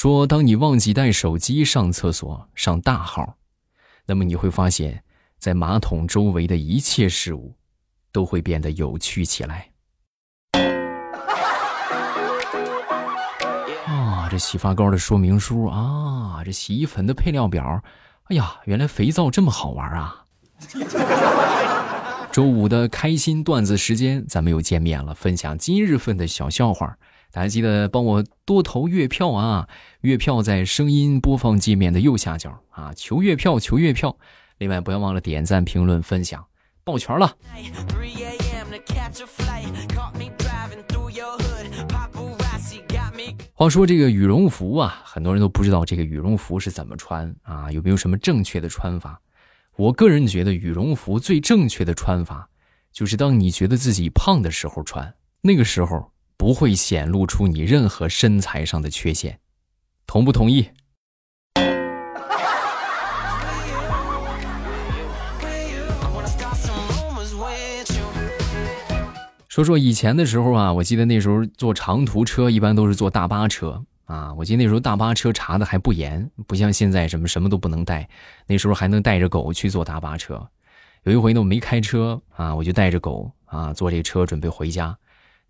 说当你忘记带手机上厕所上大号，那么你会发现，在马桶周围的一切事物都会变得有趣起来。啊，这洗发膏的说明书啊，这洗衣粉的配料表，哎呀，原来肥皂这么好玩啊！周五的开心段子时间，咱们又见面了，分享今日份的小笑话。大家记得帮我多投月票啊！月票在声音播放界面的右下角啊，求月票，求月票。另外，不要忘了点赞、评论、分享，抱拳了。话说这个羽绒服啊，很多人都不知道这个羽绒服是怎么穿啊，有没有什么正确的穿法？我个人觉得羽绒服最正确的穿法，就是当你觉得自己胖的时候穿，那个时候不会显露出你任何身材上的缺陷，同不同意？说说以前的时候啊，我记得那时候坐长途车一般都是坐大巴车啊。我记得那时候大巴车查的还不严，不像现在什么什么都不能带。那时候还能带着狗去坐大巴车。有一回呢，我没开车啊，我就带着狗啊坐这车准备回家。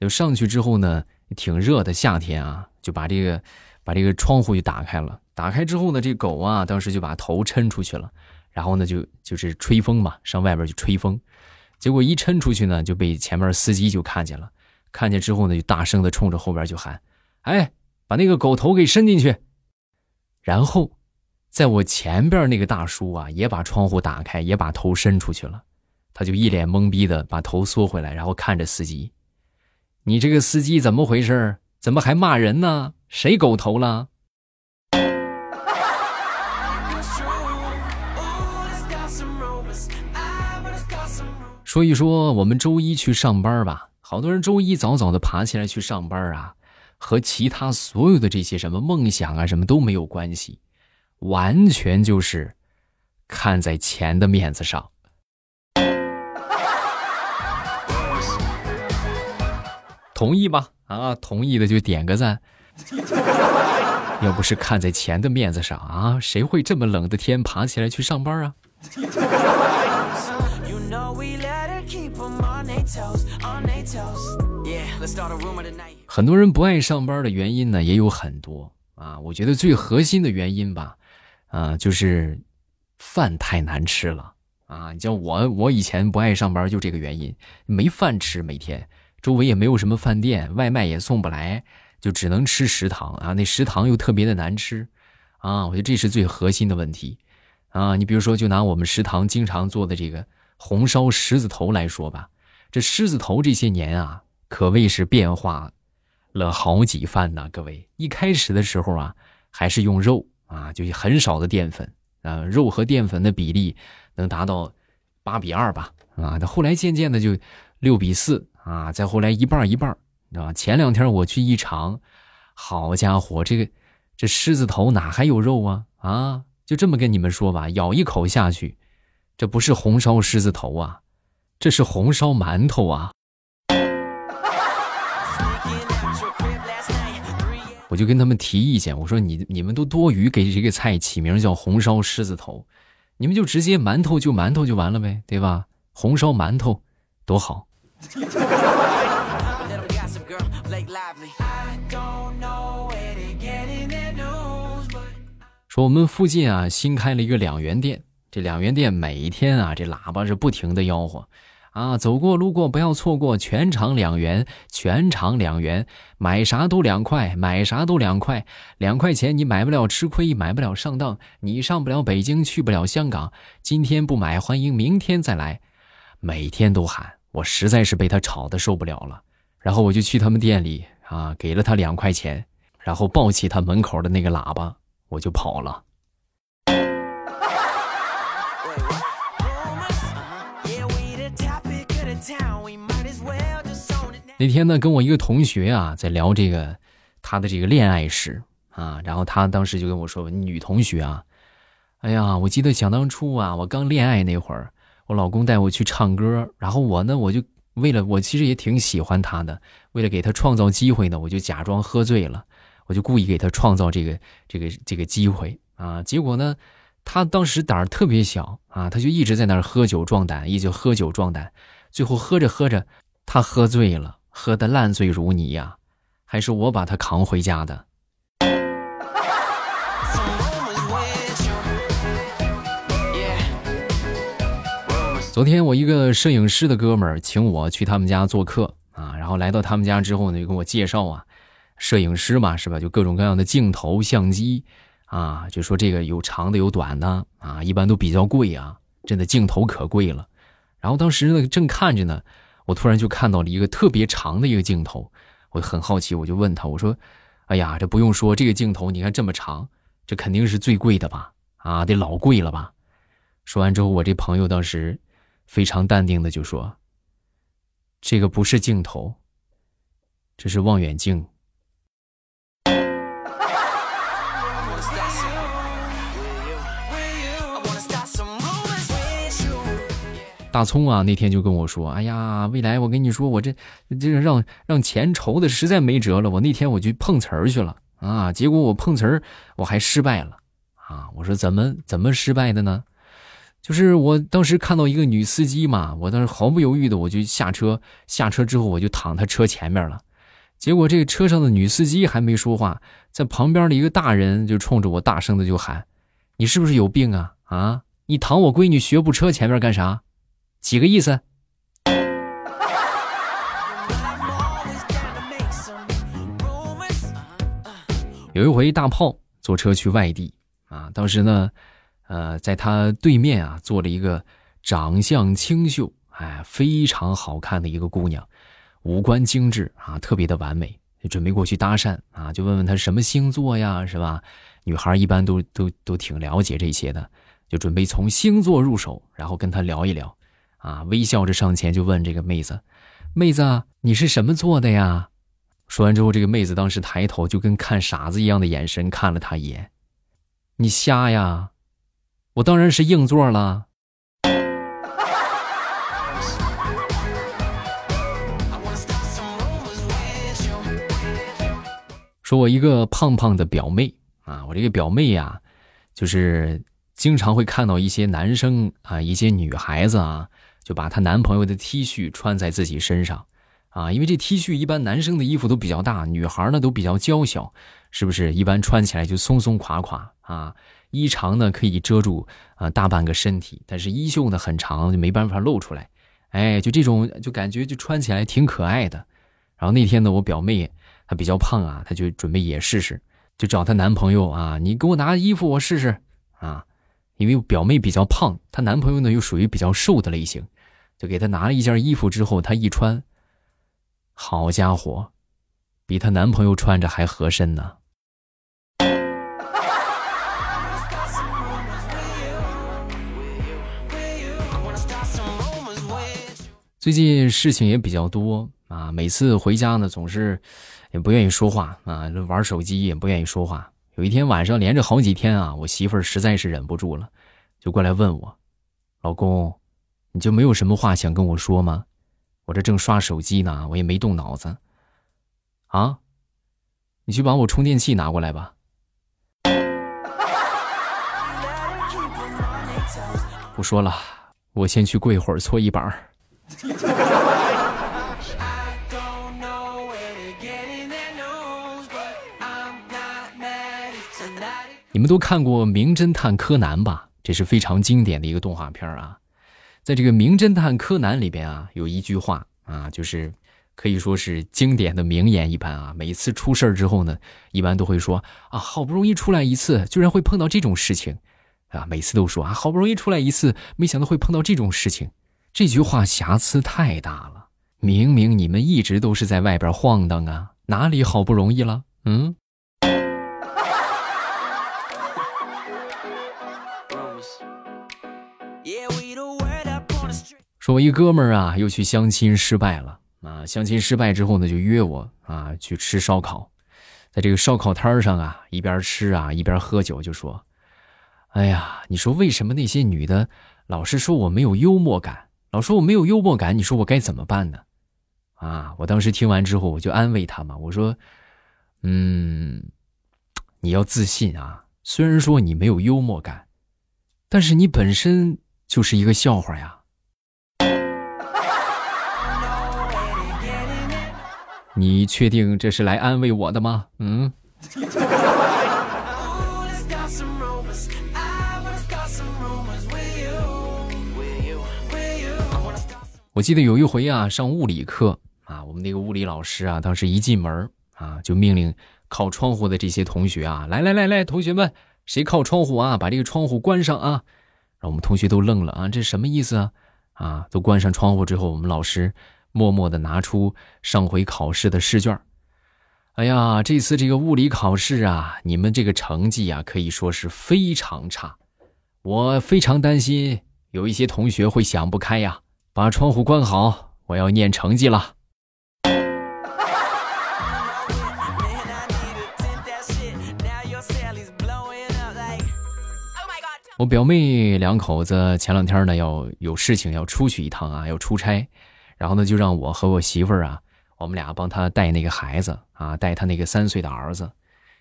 就上去之后呢，挺热的夏天啊，就把这个把这个窗户就打开了。打开之后呢，这狗啊当时就把头抻出去了，然后呢就就是吹风嘛，上外边去吹风。结果一抻出去呢，就被前面司机就看见了。看见之后呢，就大声的冲着后边就喊：“哎，把那个狗头给伸进去！”然后，在我前边那个大叔啊，也把窗户打开，也把头伸出去了。他就一脸懵逼的把头缩回来，然后看着司机：“你这个司机怎么回事？怎么还骂人呢？谁狗头了？”说一说我们周一去上班吧，好多人周一早早的爬起来去上班啊，和其他所有的这些什么梦想啊什么都没有关系，完全就是看在钱的面子上。同意吧？啊，同意的就点个赞。要不是看在钱的面子上啊，谁会这么冷的天爬起来去上班啊？很多人不爱上班的原因呢，也有很多啊。我觉得最核心的原因吧，啊，就是饭太难吃了啊。你像我，我以前不爱上班就这个原因，没饭吃，每天周围也没有什么饭店，外卖也送不来，就只能吃食堂啊。那食堂又特别的难吃啊。我觉得这是最核心的问题啊。你比如说，就拿我们食堂经常做的这个红烧狮子头来说吧。这狮子头这些年啊，可谓是变化了好几番呐。各位，一开始的时候啊，还是用肉啊，就是很少的淀粉啊，肉和淀粉的比例能达到八比二吧啊。那后来渐渐的就六比四啊，再后来一半一半，知道吧？前两天我去一尝，好家伙，这个这狮子头哪还有肉啊啊？就这么跟你们说吧，咬一口下去，这不是红烧狮子头啊。这是红烧馒头啊！我就跟他们提意见，我说你你们都多余给这个菜起名叫红烧狮子头，你们就直接馒头就馒头就完了呗，对吧？红烧馒头多好。说我们附近啊新开了一个两元店，这两元店每一天啊这喇叭是不停的吆喝。啊，走过路过不要错过，全场两元，全场两元，买啥都两块，买啥都两块，两块钱你买不了吃亏，买不了上当，你上不了北京，去不了香港。今天不买，欢迎明天再来。每天都喊，我实在是被他吵得受不了了。然后我就去他们店里啊，给了他两块钱，然后抱起他门口的那个喇叭，我就跑了。那天呢，跟我一个同学啊，在聊这个他的这个恋爱史啊，然后他当时就跟我说：“女同学啊，哎呀，我记得想当初啊，我刚恋爱那会儿，我老公带我去唱歌，然后我呢，我就为了我其实也挺喜欢他的，为了给他创造机会呢，我就假装喝醉了，我就故意给他创造这个这个这个机会啊。结果呢，他当时胆儿特别小啊，他就一直在那儿喝酒壮胆，一直喝酒壮胆。最后喝着喝着，他喝醉了，喝得烂醉如泥呀，还是我把他扛回家的。昨天我一个摄影师的哥们儿请我去他们家做客啊，然后来到他们家之后呢，就跟我介绍啊，摄影师嘛是吧？就各种各样的镜头、相机啊，就说这个有长的有短的啊，一般都比较贵啊，真的镜头可贵了。然后当时呢正看着呢，我突然就看到了一个特别长的一个镜头，我很好奇，我就问他，我说：“哎呀，这不用说，这个镜头你看这么长，这肯定是最贵的吧？啊，得老贵了吧？”说完之后，我这朋友当时。非常淡定的就说：“这个不是镜头，这是望远镜。”大葱啊，那天就跟我说：“哎呀，未来，我跟你说，我这这个让让钱愁的实在没辙了。我那天我去碰瓷儿去了啊，结果我碰瓷儿我还失败了啊！我说怎么怎么失败的呢？”就是我当时看到一个女司机嘛，我当时毫不犹豫的我就下车，下车之后我就躺她车前面了，结果这个车上的女司机还没说话，在旁边的一个大人就冲着我大声的就喊：“你是不是有病啊？啊，你躺我闺女学步车前面干啥？几个意思？”有一回大炮坐车去外地啊，当时呢。呃，在他对面啊，坐了一个长相清秀、哎，非常好看的一个姑娘，五官精致啊，特别的完美。就准备过去搭讪啊，就问问她什么星座呀，是吧？女孩一般都都都挺了解这些的，就准备从星座入手，然后跟她聊一聊。啊，微笑着上前就问这个妹子：“妹子，你是什么座的呀？”说完之后，这个妹子当时抬头就跟看傻子一样的眼神看了他一眼：“你瞎呀？”我当然是硬座了。说，我一个胖胖的表妹啊，我这个表妹呀，就是经常会看到一些男生啊，一些女孩子啊，就把她男朋友的 T 恤穿在自己身上啊，因为这 T 恤一般男生的衣服都比较大，女孩呢都比较娇小，是不是？一般穿起来就松松垮垮啊。衣长呢可以遮住啊大半个身体，但是衣袖呢很长，就没办法露出来。哎，就这种就感觉就穿起来挺可爱的。然后那天呢，我表妹她比较胖啊，她就准备也试试，就找她男朋友啊，你给我拿衣服我试试啊。因为表妹比较胖，她男朋友呢又属于比较瘦的类型，就给她拿了一件衣服之后，她一穿，好家伙，比她男朋友穿着还合身呢。最近事情也比较多啊，每次回家呢，总是也不愿意说话啊，玩手机也不愿意说话。有一天晚上连着好几天啊，我媳妇儿实在是忍不住了，就过来问我：“老公，你就没有什么话想跟我说吗？我这正刷手机呢，我也没动脑子。啊，你去把我充电器拿过来吧。”不说了，我先去跪会儿搓衣板。你们都看过《名侦探柯南》吧？这是非常经典的一个动画片啊。在这个《名侦探柯南》里边啊，有一句话啊，就是可以说是经典的名言一般啊。每次出事儿之后呢，一般都会说啊，好不容易出来一次，居然会碰到这种事情啊。每次都说啊，好不容易出来一次，没想到会碰到这种事情。这句话瑕疵太大了，明明你们一直都是在外边晃荡啊，哪里好不容易了？嗯。说，我一哥们儿啊，又去相亲失败了啊。相亲失败之后呢，就约我啊去吃烧烤，在这个烧烤摊上啊，一边吃啊一边喝酒，就说：“哎呀，你说为什么那些女的老是说我没有幽默感？”老说我没有幽默感，你说我该怎么办呢？啊！我当时听完之后，我就安慰他嘛，我说：“嗯，你要自信啊！虽然说你没有幽默感，但是你本身就是一个笑话呀。你确定这是来安慰我的吗？嗯。我记得有一回啊，上物理课啊，我们那个物理老师啊，当时一进门啊，就命令靠窗户的这些同学啊，来来来来，同学们，谁靠窗户啊，把这个窗户关上啊！然后我们同学都愣了啊，这什么意思啊？啊，都关上窗户之后，我们老师默默的拿出上回考试的试卷。哎呀，这次这个物理考试啊，你们这个成绩啊，可以说是非常差，我非常担心有一些同学会想不开呀。把窗户关好，我要念成绩了。我表妹两口子前两天呢要有事情要出去一趟啊，要出差，然后呢就让我和我媳妇儿啊，我们俩帮他带那个孩子啊，带他那个三岁的儿子。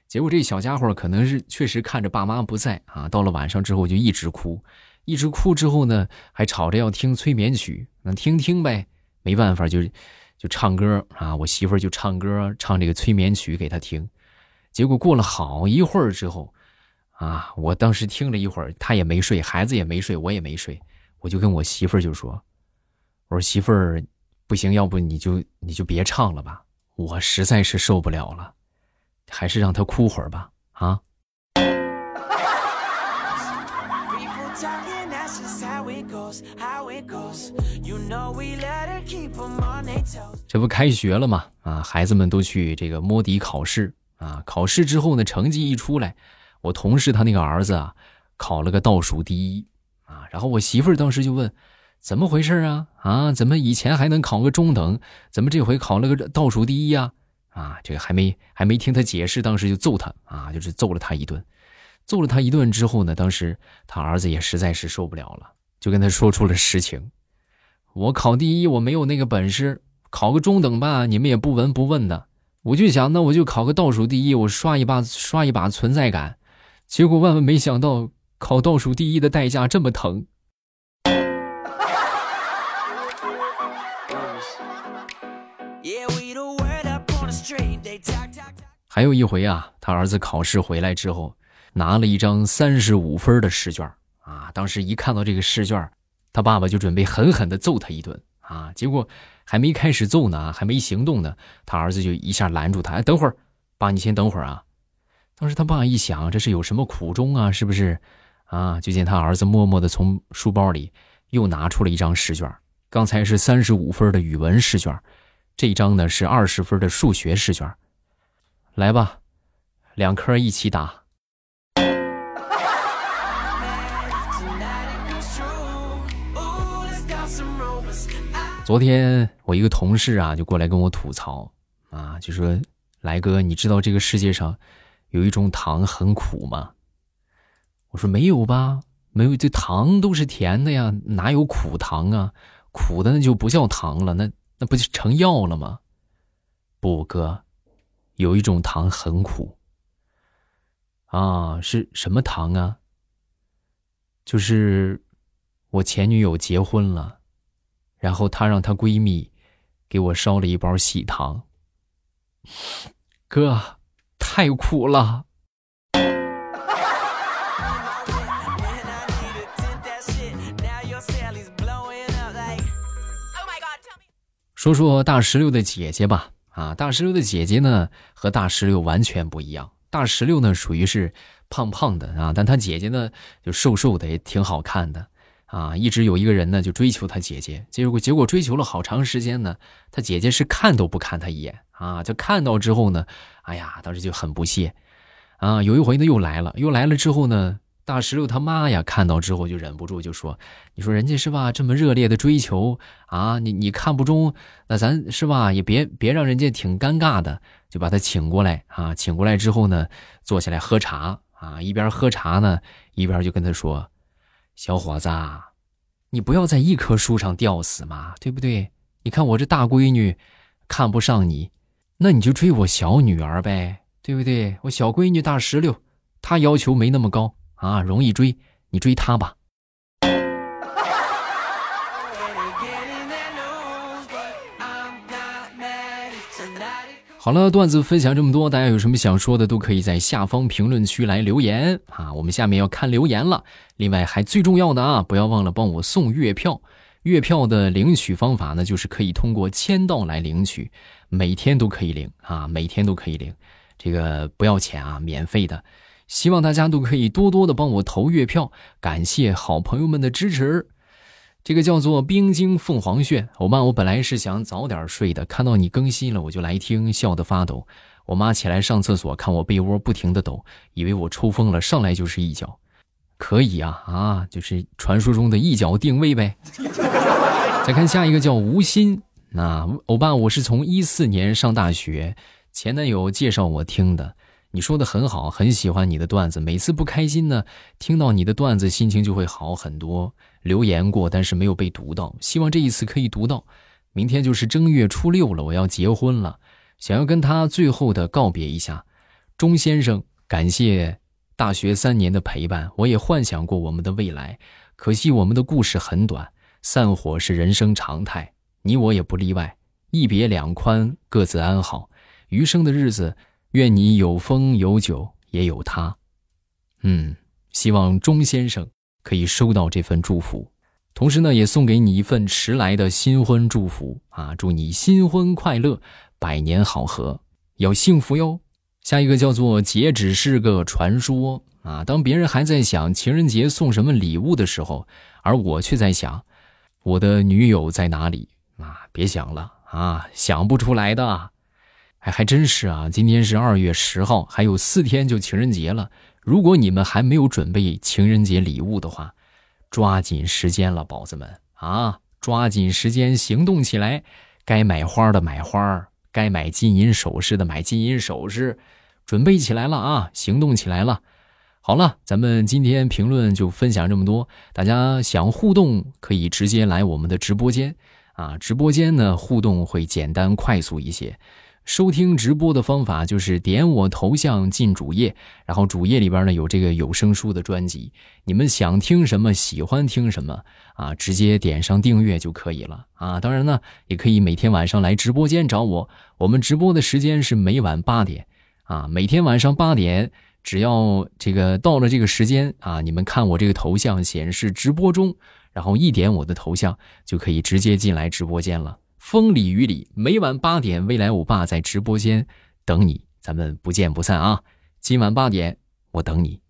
结果这小家伙可能是确实看着爸妈不在啊，到了晚上之后就一直哭。一直哭之后呢，还吵着要听催眠曲，那听听呗，没办法就就唱歌啊，我媳妇儿就唱歌唱这个催眠曲给他听，结果过了好一会儿之后，啊，我当时听了一会儿，他也没睡，孩子也没睡，我也没睡，我就跟我媳妇儿就说，我说媳妇儿，不行，要不你就你就别唱了吧，我实在是受不了了，还是让他哭会儿吧，啊。这不开学了吗？啊，孩子们都去这个摸底考试啊。考试之后呢，成绩一出来，我同事他那个儿子啊，考了个倒数第一啊。然后我媳妇儿当时就问，怎么回事啊？啊，怎么以前还能考个中等，怎么这回考了个倒数第一呀？啊，这个还没还没听他解释，当时就揍他啊，就是揍了他一顿。揍了他一顿之后呢，当时他儿子也实在是受不了了，就跟他说出了实情。我考第一，我没有那个本事，考个中等吧，你们也不闻不问的。我就想，那我就考个倒数第一，我刷一把刷一把存在感。结果万万没想到，考倒数第一的代价这么疼。还有一回啊，他儿子考试回来之后，拿了一张三十五分的试卷啊，当时一看到这个试卷。他爸爸就准备狠狠地揍他一顿啊！结果还没开始揍呢，还没行动呢，他儿子就一下拦住他：“哎，等会儿，爸，你先等会儿啊！”当时他爸一想，这是有什么苦衷啊？是不是？啊！就见他儿子默默地从书包里又拿出了一张试卷，刚才是三十五分的语文试卷，这张呢是二十分的数学试卷。来吧，两科一起打。昨天我一个同事啊，就过来跟我吐槽，啊，就说：“来哥，你知道这个世界上有一种糖很苦吗？”我说：“没有吧，没有，这糖都是甜的呀，哪有苦糖啊？苦的那就不叫糖了，那那不就成药了吗？”不，哥，有一种糖很苦。啊，是什么糖啊？就是我前女友结婚了。然后她让她闺蜜给我烧了一包喜糖。哥，太苦了。说说大石榴的姐姐吧，啊，大石榴的姐姐呢和大石榴完全不一样。大石榴呢属于是胖胖的啊，但她姐姐呢就瘦瘦的，也挺好看的。啊，一直有一个人呢，就追求他姐姐，结果结果追求了好长时间呢，他姐姐是看都不看他一眼啊，就看到之后呢，哎呀，当时就很不屑，啊，有一回呢又来了，又来了之后呢，大石榴他妈呀看到之后就忍不住就说：“你说人家是吧，这么热烈的追求啊，你你看不中，那咱是吧，也别别让人家挺尴尬的，就把他请过来啊，请过来之后呢，坐下来喝茶啊，一边喝茶呢，一边就跟他说。”小伙子，你不要在一棵树上吊死嘛，对不对？你看我这大闺女看不上你，那你就追我小女儿呗，对不对？我小闺女大石榴，她要求没那么高啊，容易追，你追她吧。好了，段子分享这么多，大家有什么想说的，都可以在下方评论区来留言啊。我们下面要看留言了。另外，还最重要的啊，不要忘了帮我送月票。月票的领取方法呢，就是可以通过签到来领取，每天都可以领啊，每天都可以领，这个不要钱啊，免费的。希望大家都可以多多的帮我投月票，感谢好朋友们的支持。这个叫做冰晶凤凰穴，我妈，我本来是想早点睡的，看到你更新了，我就来听，笑得发抖。我妈起来上厕所，看我被窝不停的抖，以为我抽风了，上来就是一脚。可以啊啊，就是传说中的一脚定位呗。再看下一个叫吴昕，那欧巴，我是从一四年上大学，前男友介绍我听的。你说的很好，很喜欢你的段子。每次不开心呢，听到你的段子，心情就会好很多。留言过，但是没有被读到，希望这一次可以读到。明天就是正月初六了，我要结婚了，想要跟他最后的告别一下。钟先生，感谢大学三年的陪伴，我也幻想过我们的未来，可惜我们的故事很短，散伙是人生常态，你我也不例外。一别两宽，各自安好，余生的日子。愿你有风有酒也有他，嗯，希望钟先生可以收到这份祝福，同时呢，也送给你一份迟来的新婚祝福啊！祝你新婚快乐，百年好合，要幸福哟。下一个叫做“节只是个传说”啊！当别人还在想情人节送什么礼物的时候，而我却在想，我的女友在哪里啊？别想了啊，想不出来的。还还真是啊！今天是二月十号，还有四天就情人节了。如果你们还没有准备情人节礼物的话，抓紧时间了，宝子们啊！抓紧时间行动起来，该买花的买花，该买金银首饰的买金银首饰，准备起来了啊！行动起来了。好了，咱们今天评论就分享这么多。大家想互动，可以直接来我们的直播间啊！直播间呢，互动会简单快速一些。收听直播的方法就是点我头像进主页，然后主页里边呢有这个有声书的专辑，你们想听什么，喜欢听什么啊，直接点上订阅就可以了啊。当然呢，也可以每天晚上来直播间找我，我们直播的时间是每晚八点啊，每天晚上八点，只要这个到了这个时间啊，你们看我这个头像显示直播中，然后一点我的头像就可以直接进来直播间了。风里雨里，每晚八点，未来欧巴在直播间等你，咱们不见不散啊！今晚八点，我等你。